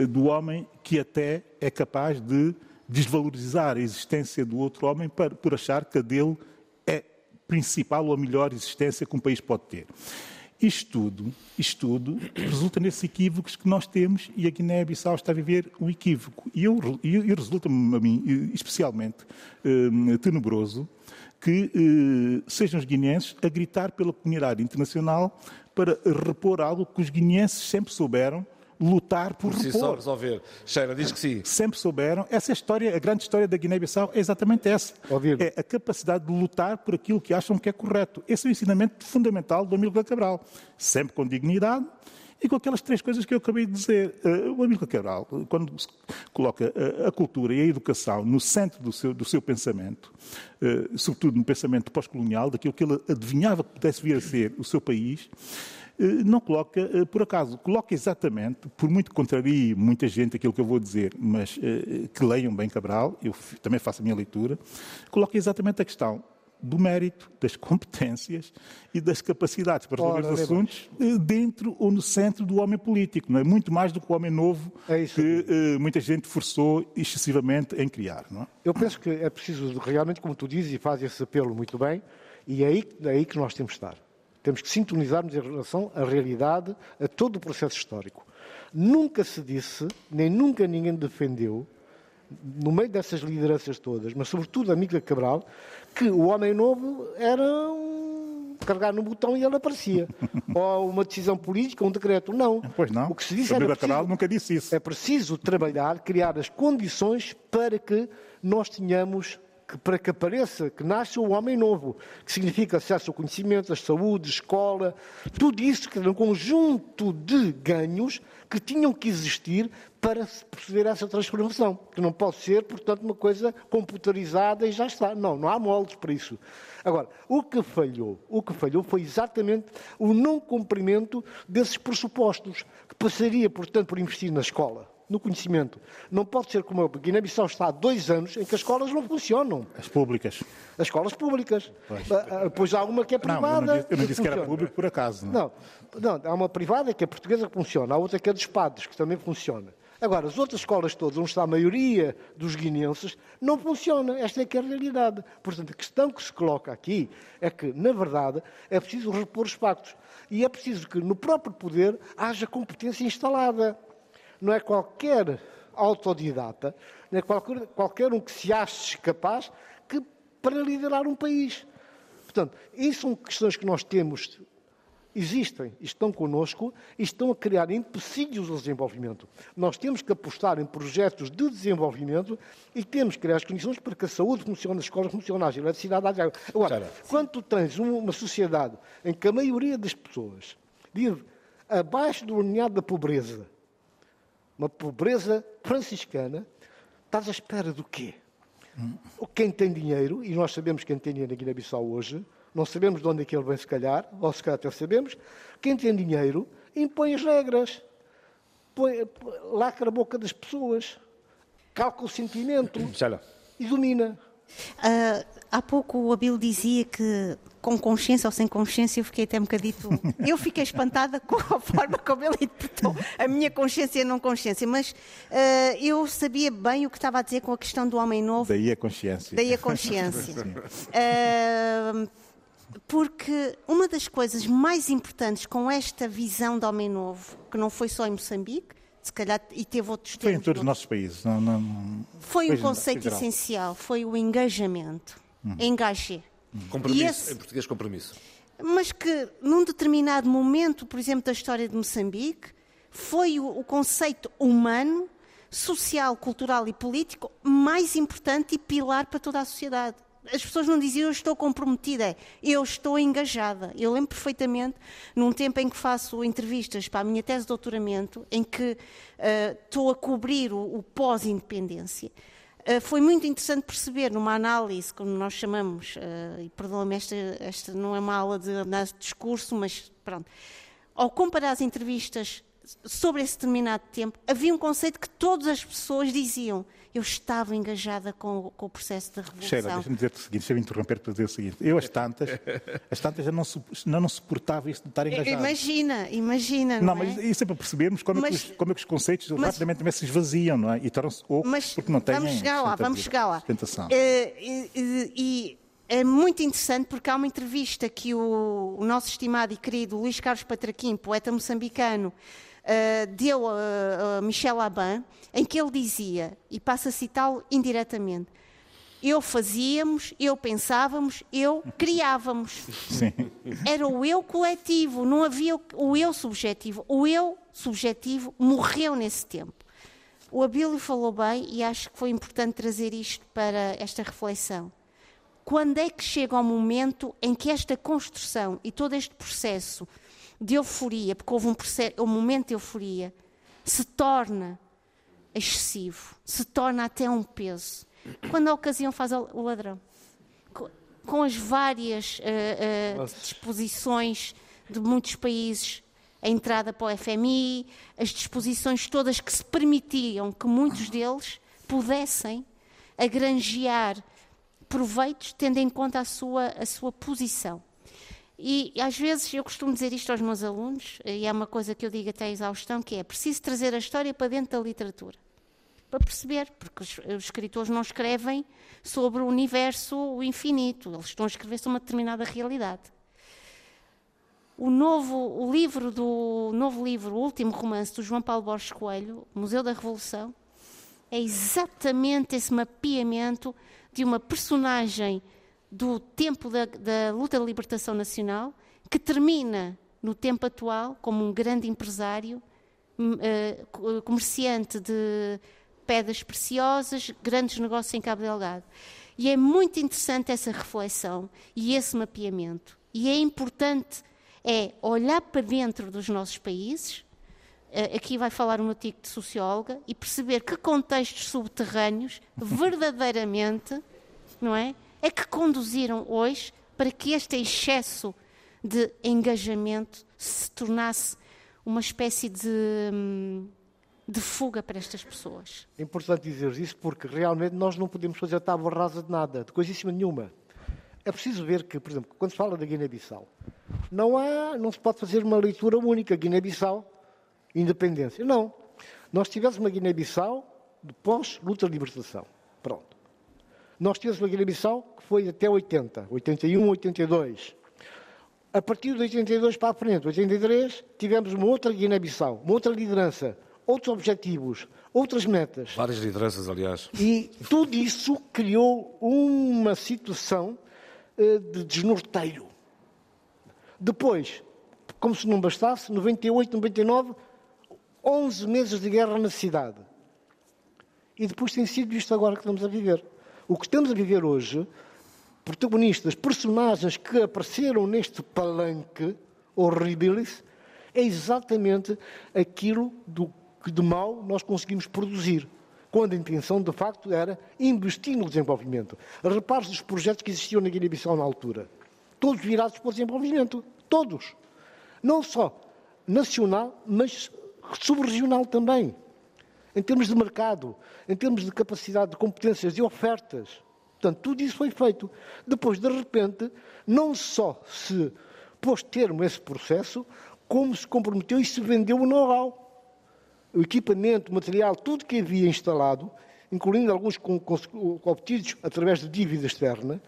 do homem que até é capaz de desvalorizar a existência do outro homem por achar que a dele é principal ou a melhor existência que um país pode ter. Isto tudo, isto tudo resulta nesses equívocos que nós temos e a Guiné-Bissau está a viver um equívoco. E, eu, e resulta-me a mim especialmente eh, tenebroso que eh, sejam os guineenses a gritar pela comunidade internacional para repor algo que os guineenses sempre souberam lutar por, por si repor. só resolver. Sheila diz que sim. Sempre souberam. Essa é história, a grande história da Guiné-Bissau é exatamente essa. Ouvir. É a capacidade de lutar por aquilo que acham que é correto. Esse é o ensinamento fundamental do Amílcar Cabral. Sempre com dignidade e com aquelas três coisas que eu acabei de dizer. Uh, o Amílcar Cabral, quando coloca a, a, cultura e a educação no centro do seu, do seu pensamento, uh, sobretudo no pensamento pós-colonial, daquilo que ele adivinhava que pudesse vir a ser o seu país, eh, não coloca eh, por acaso, coloca exatamente, por muito que contrarie muita gente aquilo que eu vou dizer, mas eh, que leiam bem Cabral, eu também faço a minha leitura, coloca exatamente a questão do mérito, das competências e das capacidades para resolver os assuntos dentro ou no centro do homem político, não é? Muito mais do que o homem novo é que uh, muita gente forçou excessivamente em criar, não é? Eu penso que é preciso realmente, como tu dizes, e faz esse apelo muito bem, e é aí, é aí que nós temos de estar. Temos que sintonizarmos em relação à realidade, a todo o processo histórico. Nunca se disse, nem nunca ninguém defendeu, no meio dessas lideranças todas, mas sobretudo a Mica Cabral, que o homem novo era um carregar no botão e ele aparecia. Ou uma decisão política, um decreto. Não. Pois não. O que se disse era preciso, Cabral nunca disse isso. É preciso trabalhar, criar as condições para que nós tenhamos que para que apareça, que nasça o homem novo, que significa acesso ao conhecimento, à saúde, escola, tudo isso que era um conjunto de ganhos que tinham que existir para se proceder a essa transformação, que não pode ser, portanto, uma coisa computarizada e já está. Não, não há moldes para isso. Agora, o que falhou, o que falhou foi exatamente o não cumprimento desses pressupostos, que passaria, portanto, por investir na escola no conhecimento. Não pode ser como a Guiné-Bissau está há dois anos em que as escolas não funcionam. As públicas. As escolas públicas. Pois, ah, ah, pois há uma que é privada. Não, eu não disse, eu não disse que, que, era público por acaso. Não. não, não, há uma privada que é portuguesa que funciona, há outra que é dos padres, que também funciona. Agora, as outras escolas todas, onde está a maioria dos guineenses, não funciona. Esta é que é a realidade. Portanto, a questão que se coloca aqui é que, na verdade, é preciso repor os pactos. E é preciso que, no próprio poder, haja competência instalada. Não é qualquer autodidata, né, qualquer, qualquer um que se ache capaz que, para liderar um país. Portanto, isso são questões que nós temos existem, estão connosco e estão a criar empecilhos ao desenvolvimento. Nós temos que apostar em projetos de desenvolvimento e temos que criar as condições para que a saúde funcione, as escolas funcionem, a eletricidade, a água. Agora, quando tu tens uma sociedade em que a maioria das pessoas vive abaixo do linear da pobreza, uma pobreza franciscana, estás à espera do quê? Quem tem dinheiro, e nós sabemos quem tem dinheiro na Guiné-Bissau hoje, não sabemos de onde é que ele vem, se calhar, ou se calhar até sabemos. Quem tem dinheiro impõe as regras, põe, lacra a boca das pessoas, calca o sentimento e domina. Uh, há pouco o Abel dizia que com consciência ou sem consciência eu fiquei até um bocadito. Eu fiquei espantada com a forma como ele interpretou a minha consciência e a não consciência, mas uh, eu sabia bem o que estava a dizer com a questão do homem novo. Daí a consciência. Daí a consciência. uh, porque uma das coisas mais importantes com esta visão de homem novo, que não foi só em Moçambique, se calhar e teve outros Foi em todos os nossos países. Não, não, foi um conceito essencial, foi o engajamento. Hum. Engagé. Compromisso, esse, em português, compromisso. Mas que num determinado momento, por exemplo, da história de Moçambique, foi o, o conceito humano, social, cultural e político mais importante e pilar para toda a sociedade as pessoas não diziam eu estou comprometida, é eu estou engajada. Eu lembro perfeitamente, num tempo em que faço entrevistas para a minha tese de doutoramento, em que uh, estou a cobrir o, o pós-independência, foi muito interessante perceber numa análise, como nós chamamos, uh, e perdoa-me, esta, esta não é uma aula de, de discurso, mas pronto, ao comparar as entrevistas sobre esse determinado tempo, havia um conceito que todas as pessoas diziam eu estava engajada com, com o processo da revolução. Sheila, deixa-me dizer-te o seguinte, deixa-me interromper para dizer o seguinte. Eu, as tantas, as tantas já não, não, não suportava isto de estar engajado. Imagina, imagina, não, não é? mas isso é para percebermos como, mas, é, que os, como é que os conceitos mas, rapidamente também se esvaziam, não é? E tornam-se ocos porque não têm Vamos chegar lá, vamos chegar lá. Uh, e, e é muito interessante porque há uma entrevista que o, o nosso estimado e querido Luís Carlos Patraquim, poeta moçambicano, uh, deu a, a Michel Aban, em que ele dizia, e passo a citá-lo indiretamente, eu fazíamos, eu pensávamos, eu criávamos. Sim. Era o eu coletivo, não havia o eu subjetivo. O eu subjetivo morreu nesse tempo. O Abílio falou bem e acho que foi importante trazer isto para esta reflexão. Quando é que chega o momento em que esta construção e todo este processo de euforia, porque houve um, um momento de euforia, se torna excessivo, se torna até um peso. Quando a ocasião faz o ladrão. Com as várias uh, uh, disposições de muitos países, a entrada para o FMI, as disposições todas que se permitiam que muitos deles pudessem agranjear proveitos tendo em conta a sua, a sua posição. E às vezes eu costumo dizer isto aos meus alunos, e é uma coisa que eu digo até a exaustão, que é preciso trazer a história para dentro da literatura. Para perceber, porque os, os escritores não escrevem sobre o universo o infinito, eles estão a escrever sobre uma determinada realidade. O novo o livro do novo livro, o último romance do João Paulo Borges Coelho, Museu da Revolução, é exatamente esse mapeamento de uma personagem do tempo da, da luta da libertação nacional, que termina no tempo atual como um grande empresário, uh, comerciante de pedras preciosas, grandes negócios em Cabo Delgado. E é muito interessante essa reflexão e esse mapeamento. E é importante é olhar para dentro dos nossos países, uh, aqui vai falar um artigo de socióloga, e perceber que contextos subterrâneos verdadeiramente, não é? É que conduziram hoje para que este excesso de engajamento se tornasse uma espécie de, hum, de fuga para estas pessoas. É importante dizer isso porque realmente nós não podemos fazer tábua rasa de nada, de coisíssima nenhuma. É preciso ver que, por exemplo, quando se fala da Guiné-Bissau, não, há, não se pode fazer uma leitura única, Guiné-Bissau, independência. Não. Nós tivemos uma Guiné-Bissau de pós-luta de libertação. Nós tivemos uma Guiné-Bissau que foi até 80, 81, 82. A partir de 82 para a frente, 83, tivemos uma outra Guiné-Bissau, uma outra liderança, outros objetivos, outras metas. Várias lideranças, aliás. E tudo isso criou uma situação eh, de desnorteio. Depois, como se não bastasse, 98, 99, 11 meses de guerra na cidade. E depois tem sido isto agora que estamos a viver. O que estamos a viver hoje, protagonistas, personagens que apareceram neste palanque horribilis, é exatamente aquilo do que de mal nós conseguimos produzir. Quando a intenção, de facto, era investir no desenvolvimento. Repare os projetos que existiam na Guiné-Bissau na altura. Todos virados para o desenvolvimento. Todos. Não só nacional, mas subregional também. Em termos de mercado, em termos de capacidade de competências e ofertas. Portanto, tudo isso foi feito. Depois, de repente, não só se pôs termo a esse processo, como se comprometeu e se vendeu o know-how. O equipamento, o material, tudo que havia instalado, incluindo alguns obtidos através de dívida externa,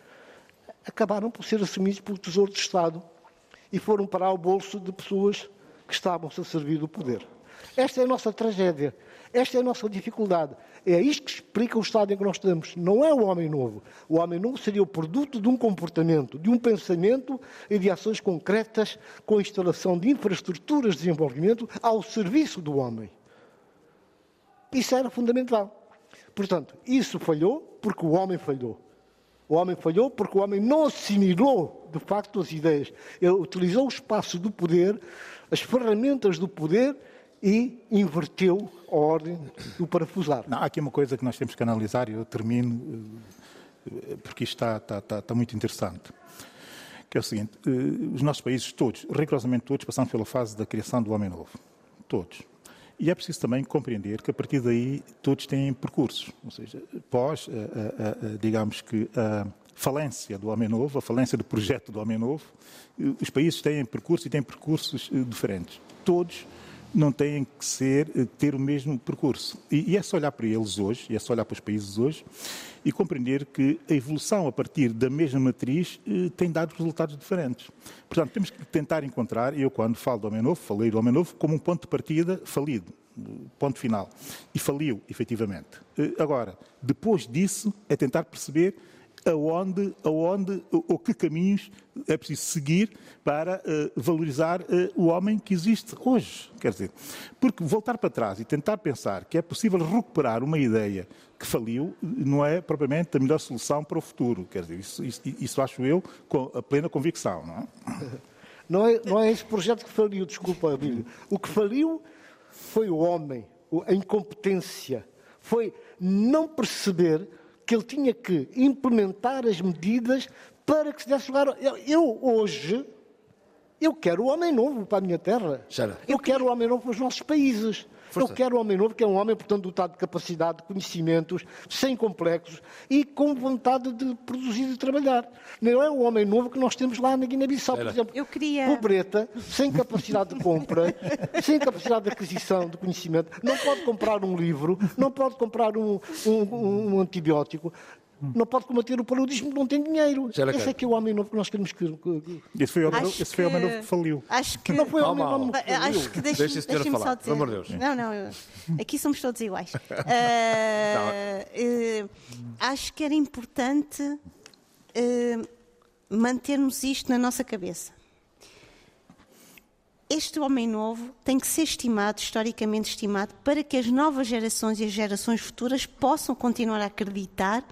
acabaram por ser assumidos pelo Tesouro de Estado e foram parar o bolso de pessoas que estavam-se a servir do poder. Esta é a nossa tragédia. Esta é a nossa dificuldade. É isto que explica o estado em que nós estamos. Não é o homem novo. O homem novo seria o produto de um comportamento, de um pensamento e de ações concretas com a instalação de infraestruturas de desenvolvimento ao serviço do homem. Isso era fundamental. Portanto, isso falhou porque o homem falhou. O homem falhou porque o homem não assimilou, de facto, as ideias. Ele utilizou o espaço do poder, as ferramentas do poder e inverteu a ordem do parafusar. Não, há aqui uma coisa que nós temos que analisar e eu termino eh, porque isto está, está, está, está muito interessante. Que é o seguinte, eh, os nossos países todos, rigorosamente todos, passamos pela fase da criação do homem novo. Todos. E é preciso também compreender que a partir daí todos têm percursos. Ou seja, pós, a, digamos que a falência do homem novo, a falência do projeto do homem novo, eh, os países têm percursos e têm percursos diferentes. Todos não têm que ser, eh, ter o mesmo percurso. E, e, é só olhar para eles hoje, e é só olhar para os países hoje, e compreender que a evolução a partir da mesma matriz eh, tem dado resultados diferentes. Portanto, temos que tentar encontrar, eu quando falo do Homem Novo, falei do Homem Novo como um ponto de partida falido, ponto final. E faliu, efetivamente. Eh, agora, depois disso, é tentar perceber aonde, aonde ou que caminhos é preciso seguir para uh, valorizar uh, o homem que existe hoje. Quer dizer, porque voltar para trás e tentar pensar que é possível recuperar uma ideia que faliu não é propriamente a melhor solução para o futuro. Quer dizer, isso, isso, isso acho eu com a plena convicção. Não é? Não é, não é esse projeto que faliu, desculpa, Abílio. O que faliu foi o homem, a incompetência. Foi não perceber que ele tinha que implementar as medidas para que se desse lugar. Eu, eu hoje, eu quero o homem novo para a minha terra. Eu quero o homem novo para os nossos países. Força. Eu quero um homem novo, que é um homem, portanto, dotado de capacidade, de conhecimentos, sem complexos e com vontade de produzir e de trabalhar. Não é o homem novo que nós temos lá na Guiné-Bissau, por exemplo. Eu queria... Pobreta, sem capacidade de compra, sem capacidade de aquisição de conhecimento, não pode comprar um livro, não pode comprar um, um, um antibiótico, não pode combater o paludismo, não tem dinheiro. Esse é que é o homem novo que nós queremos que. Esse foi o homem, esse foi o homem novo que faliu. Acho que. Não foi o homem novo que faliu. Acho que deixa, deixa, deixa falar, só dizer. Pelo amor de Deus. Não, não. Eu, aqui somos todos iguais. Uh, uh, acho que era importante uh, mantermos isto na nossa cabeça. Este homem novo tem que ser estimado, historicamente estimado, para que as novas gerações e as gerações futuras possam continuar a acreditar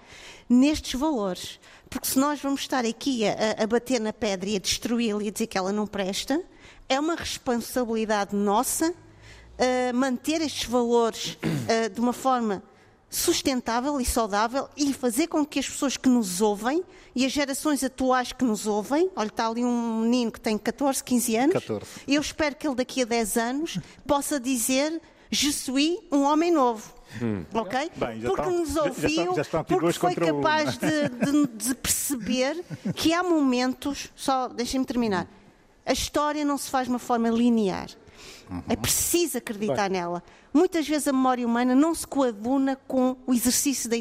nestes valores. Porque se nós vamos estar aqui a, a bater na pedra e a destruí-la e a dizer que ela não presta, é uma responsabilidade nossa uh, manter estes valores uh, de uma forma sustentável e saudável e fazer com que as pessoas que nos ouvem e as gerações atuais que nos ouvem, olha, está ali um menino que tem 14, 15 anos, 14. eu espero que ele daqui a 10 anos possa dizer Je suis um homem novo. Hum. Ok? Bem, porque estão, nos ouviu, já, já porque foi capaz de, de, de, perceber que há momentos, só deixem-me terminar, a história não se faz de uma forma linear. Uhum. É preciso acreditar Bem. nela. Muitas vezes a memória humana não se coaduna com o exercício da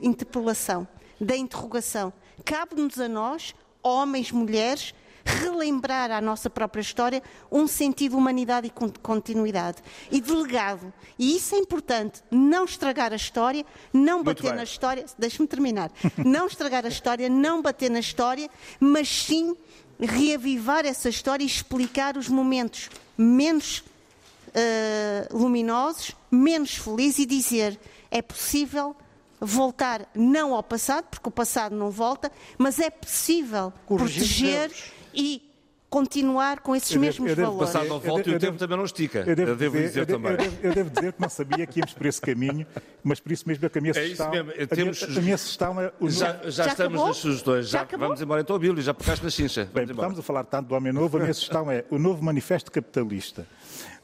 interpelação, da interrogação. Cabe-nos a nós, homens, mulheres, relembrar à nossa própria história um sentido de humanidade e continuidade. E de legado. E isso é importante, não estragar a história, não bater na história, deixe-me terminar, não estragar a história, não bater na história, mas sim reavivar essa história e explicar os momentos menos uh, luminosos, menos felizes e dizer é possível voltar não ao passado, porque o passado não volta, mas é possível Corrigir proteger e continuar com esses eu mesmos devo, valores. O passado não volta e o tempo também não estica. Eu devo, eu devo dizer, dizer também. Eu devo, eu devo, dizer que não sabia que íamos por esse caminho, mas por isso mesmo é que a minha sugestão... É isso mesmo. Temos, a, minha, sugestão é... O já, já, já estamos acabou? nas sugestões. Já, já vamos embora então, Bíblia, já pegaste na chincha. Bem, estamos a falar tanto do Homem Novo, a minha sugestão é o novo manifesto capitalista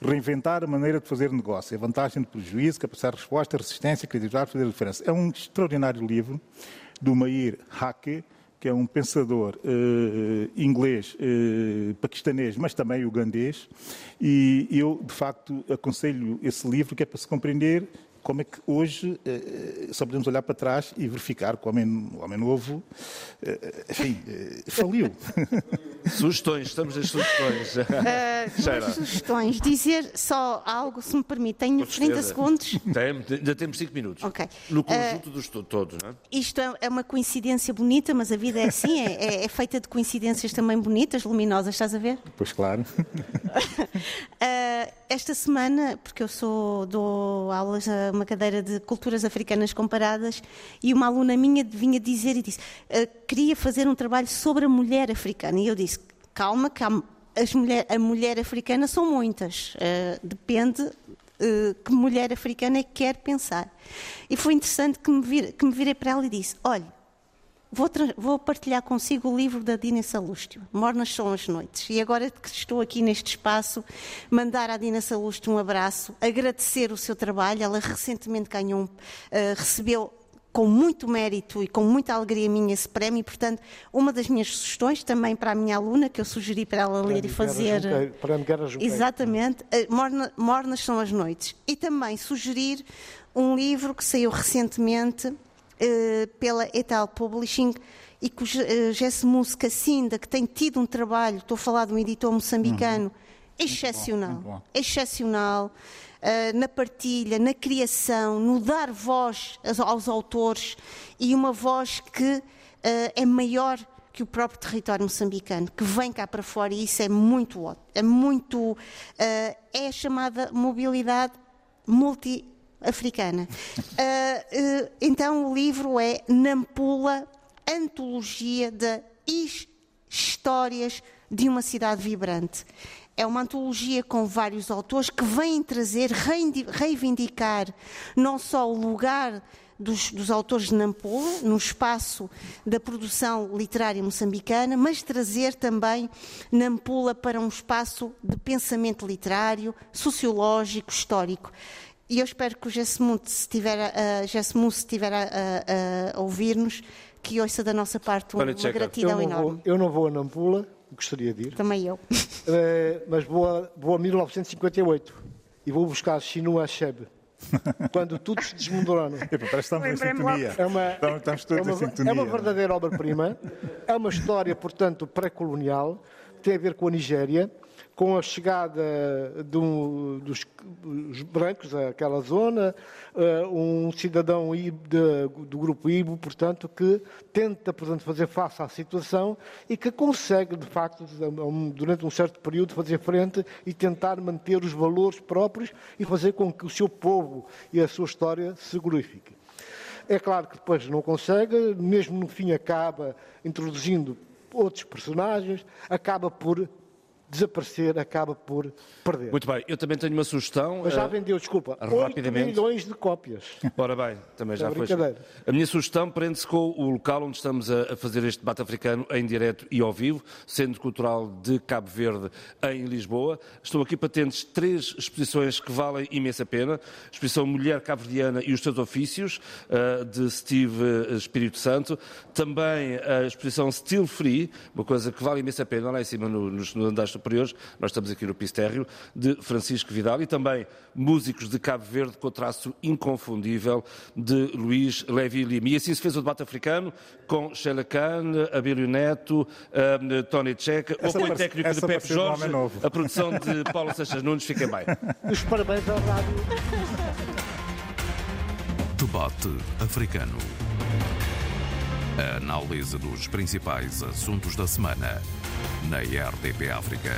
reinventar a maneira de fazer negócio, a vantagem do prejuízo, capacidade de resposta, resistência, criatividade, fazer a diferença. É um extraordinário livro do Mair Hake, que é um pensador uh, inglês, uh, paquistanês, mas também ugandês, e eu, de facto, aconselho esse livro, que é para se compreender como é que hoje eh, só podemos olhar para trás e verificar que o homem, o homem novo, eh, enfim, eh, faliu. Sugestões, estamos nas sugestões. Uh, sugestões. Dizer só algo, se me permite, tenho 30 segundos. Tem, ainda temos 5 minutos. Ok. No conjunto uh, dos todos, não é? Isto é, é uma coincidência bonita, mas a vida é assim, é, é, é, feita de coincidências também bonitas, luminosas, estás a ver? Pois claro. uh, esta semana, porque eu sou, dou aulas a uma cadeira de culturas africanas comparadas e uma aluna minha vinha dizer e disse uh, queria fazer um trabalho sobre a mulher africana. E eu disse calma as mulher, a mulher africana são muitas. Uh, depende uh, que mulher africana é que quer pensar. E foi interessante que me, vir, que me virei para ela e disse olha Vou, vou, partilhar consigo o livro da Dina Salústio, Mornas são as noites. E agora que estou aqui neste espaço, mandar à Dina Salústio um abraço, agradecer o seu trabalho. Ela recentemente ganhou, uh, recebeu com muito mérito e com muita alegria minha esse prémio. E, portanto, uma das minhas sugestões também para a minha aluna, que eu sugeri para ela ler e fazer. Para Guerra Exatamente. Uh, Morna, Mornas são as noites. E também sugerir um livro que saiu recentemente eh, pela Etal Publishing e que o uh, Gesmus Cassinda, que tem tido um trabalho, estou a falar de um editor moçambicano, uhum. excepcional, muito bom, muito bom. excepcional, uh, na partilha, na criação, no dar voz aos, aos autores e uma voz que é maior que o próprio território moçambicano, que vem cá para fora e isso é muito é muito é a chamada mobilidade multi africana. Uh, uh, então o livro é Nampula, Antologia de Histórias de uma Cidade Vibrante. É uma antologia com vários autores que vêm trazer, reivindicar não só o lugar dos, dos, autores de Nampula, no espaço da produção literária moçambicana, mas trazer também Nampula para um espaço de pensamento literário, sociológico, histórico. E eu espero que o Gessemuth, se estiver, uh, estiver a, a, a ouvir-nos, que ouça da nossa parte uma, uma gratidão eu enorme. Vou, eu não vou a Nampula, gostaria de ir. Também eu. É, mas vou a, vou a 1958 e vou buscar Chinua Achebe. Quando tudo se desmoronou. Parece que estamos em sintonia. É uma, estamos todos é uma, em sintonia. É uma verdadeira obra-prima. É uma história, portanto, pré-colonial. Tem a ver com a Nigéria com a chegada do, dos brancos àquela zona, uh, um cidadão de, do grupo Ibo, portanto, que tenta, portanto, fazer face à situação e que consegue, de facto, durante um certo período, fazer frente e tentar manter os valores próprios e fazer com que o seu povo e a sua história se glorifiquem. É claro que depois não consegue, mesmo no fim acaba introduzindo outros personagens, acaba por desaparecer, acaba por perder. Muito bem, eu também tenho uma sugestão. Mas já eh, vendeu, desculpa, rapidamente. 8 milhões de cópias. Ora bem, também já foi. A minha sugestão prende-se com o local onde estamos a fazer este debate africano em direto e ao vivo, Centro Cultural de Cabo Verde, em Lisboa. Estão aqui patentes três exposições que valem imensa pena. A exposição Mulher Cabo-Verdiana e os seus ofícios, eh, de Steve eh, Espírito Santo. Também a exposição Still Free, uma coisa que vale imensa pena, lá em cima nos andares superiores. Nós estamos aqui no Pistérrio, de Francisco Vidal e também músicos de Cabo Verde com traço inconfundível de Luís Levi Lima. E assim se fez o debate africano com Sheila Khan, Abílio Neto, um, Tony Checa, o apoio técnico de Pepe Jorge, a produção de Paulo Seixas Nunes. Fiquem bem. Os parabéns ao rádio. Debate africano. A análise dos principais assuntos da semana na RDP África.